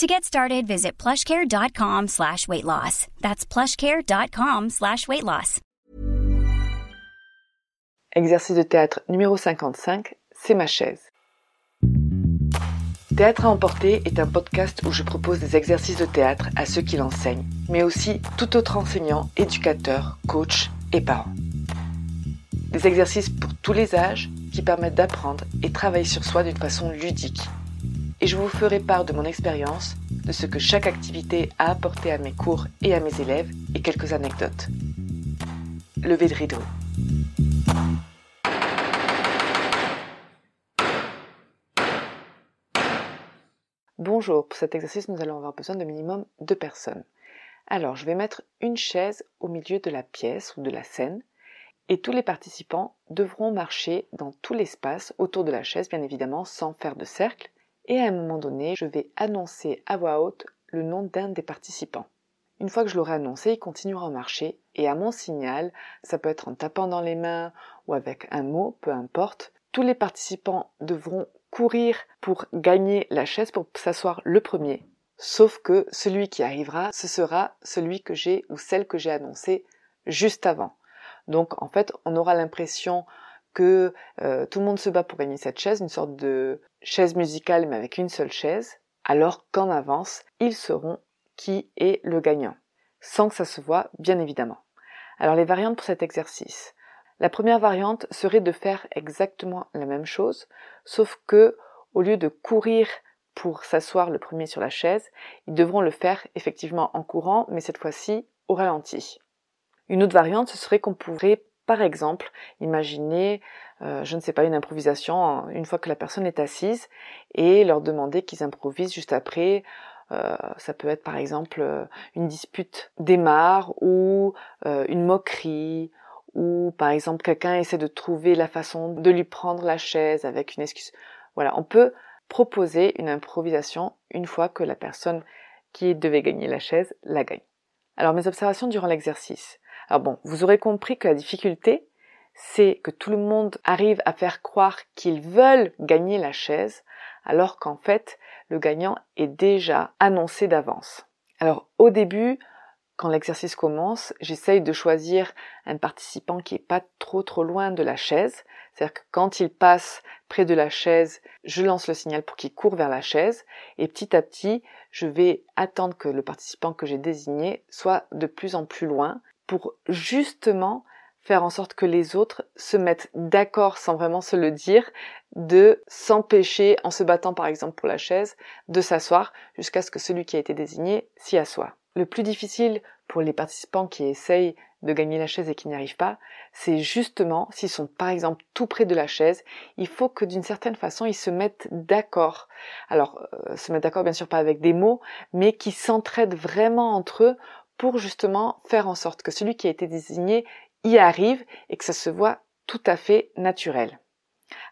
To get started, visit plushcare.com slash weight loss. That's plushcare.com slash weight loss. Exercice de théâtre numéro 55, c'est ma chaise. Théâtre à emporter est un podcast où je propose des exercices de théâtre à ceux qui l'enseignent, mais aussi tout autre enseignant, éducateur, coach et parent. Des exercices pour tous les âges qui permettent d'apprendre et travailler sur soi d'une façon ludique. Et je vous ferai part de mon expérience, de ce que chaque activité a apporté à mes cours et à mes élèves et quelques anecdotes. Levé de rideau. Bonjour, pour cet exercice nous allons avoir besoin de minimum deux personnes. Alors je vais mettre une chaise au milieu de la pièce ou de la scène et tous les participants devront marcher dans tout l'espace autour de la chaise bien évidemment sans faire de cercle et à un moment donné je vais annoncer à voix haute le nom d'un des participants. Une fois que je l'aurai annoncé, il continuera à marcher et à mon signal, ça peut être en tapant dans les mains ou avec un mot, peu importe, tous les participants devront courir pour gagner la chaise pour s'asseoir le premier. Sauf que celui qui arrivera, ce sera celui que j'ai ou celle que j'ai annoncé juste avant. Donc en fait, on aura l'impression que euh, tout le monde se bat pour gagner cette chaise, une sorte de chaise musicale mais avec une seule chaise, alors qu'en avance, ils sauront qui est le gagnant, sans que ça se voit bien évidemment. Alors les variantes pour cet exercice. La première variante serait de faire exactement la même chose, sauf que au lieu de courir pour s'asseoir le premier sur la chaise, ils devront le faire effectivement en courant, mais cette fois-ci au ralenti. Une autre variante, ce serait qu'on pourrait, par exemple, imaginer, euh, je ne sais pas, une improvisation une fois que la personne est assise et leur demander qu'ils improvisent juste après. Euh, ça peut être par exemple euh, une dispute démarre ou une moquerie ou par exemple quelqu'un essaie de trouver la façon de lui prendre la chaise avec une excuse. Voilà, on peut proposer une improvisation une fois que la personne qui devait gagner la chaise la gagne. Alors mes observations durant l'exercice. Alors bon, vous aurez compris que la difficulté, c'est que tout le monde arrive à faire croire qu'ils veulent gagner la chaise, alors qu'en fait, le gagnant est déjà annoncé d'avance. Alors au début, quand l'exercice commence, j'essaye de choisir un participant qui est pas trop trop loin de la chaise. C'est-à-dire que quand il passe près de la chaise, je lance le signal pour qu'il court vers la chaise et petit à petit, je vais attendre que le participant que j'ai désigné soit de plus en plus loin pour justement faire en sorte que les autres se mettent d'accord sans vraiment se le dire, de s'empêcher, en se battant par exemple pour la chaise, de s'asseoir jusqu'à ce que celui qui a été désigné s'y assoie. Le plus difficile pour les participants qui essayent de gagner la chaise et qui n'y arrivent pas, c'est justement s'ils sont par exemple tout près de la chaise, il faut que d'une certaine façon ils se mettent d'accord. Alors euh, se mettre d'accord bien sûr pas avec des mots, mais qui s'entraident vraiment entre eux pour justement faire en sorte que celui qui a été désigné y arrive et que ça se voit tout à fait naturel.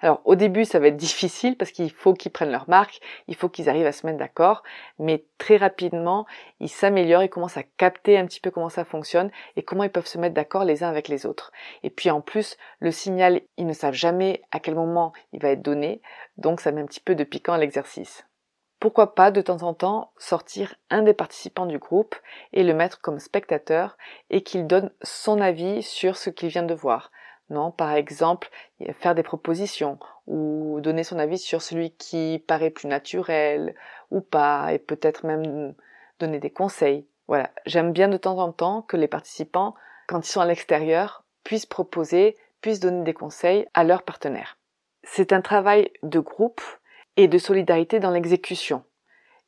Alors au début ça va être difficile parce qu'il faut qu'ils prennent leur marque, il faut qu'ils arrivent à se mettre d'accord, mais très rapidement ils s'améliorent, ils commencent à capter un petit peu comment ça fonctionne et comment ils peuvent se mettre d'accord les uns avec les autres. Et puis en plus le signal, ils ne savent jamais à quel moment il va être donné, donc ça met un petit peu de piquant à l'exercice. Pourquoi pas de temps en temps sortir un des participants du groupe et le mettre comme spectateur et qu'il donne son avis sur ce qu'il vient de voir. Non, par exemple, faire des propositions ou donner son avis sur celui qui paraît plus naturel ou pas et peut-être même donner des conseils. Voilà, j'aime bien de temps en temps que les participants, quand ils sont à l'extérieur, puissent proposer, puissent donner des conseils à leurs partenaires. C'est un travail de groupe et de solidarité dans l'exécution.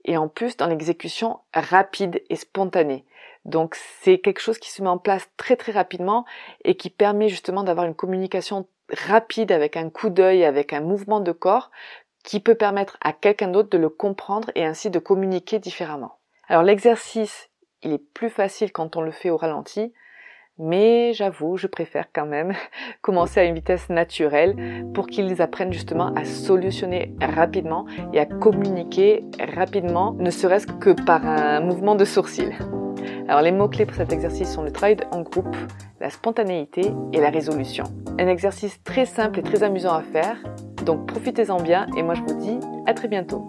Et en plus dans l'exécution rapide et spontanée. Donc c'est quelque chose qui se met en place très très rapidement et qui permet justement d'avoir une communication rapide avec un coup d'œil, avec un mouvement de corps qui peut permettre à quelqu'un d'autre de le comprendre et ainsi de communiquer différemment. Alors l'exercice, il est plus facile quand on le fait au ralenti, Mais j'avoue, je préfère quand même commencer à une vitesse naturelle pour qu'ils apprennent justement à solutionner rapidement et à communiquer rapidement, ne serait-ce que par un mouvement de sourcil. Alors les mots-clés pour cet exercice sont le travail en groupe, la spontanéité et la résolution. Un exercice très simple et très amusant à faire, donc profitez-en bien et moi je vous dis à très bientôt.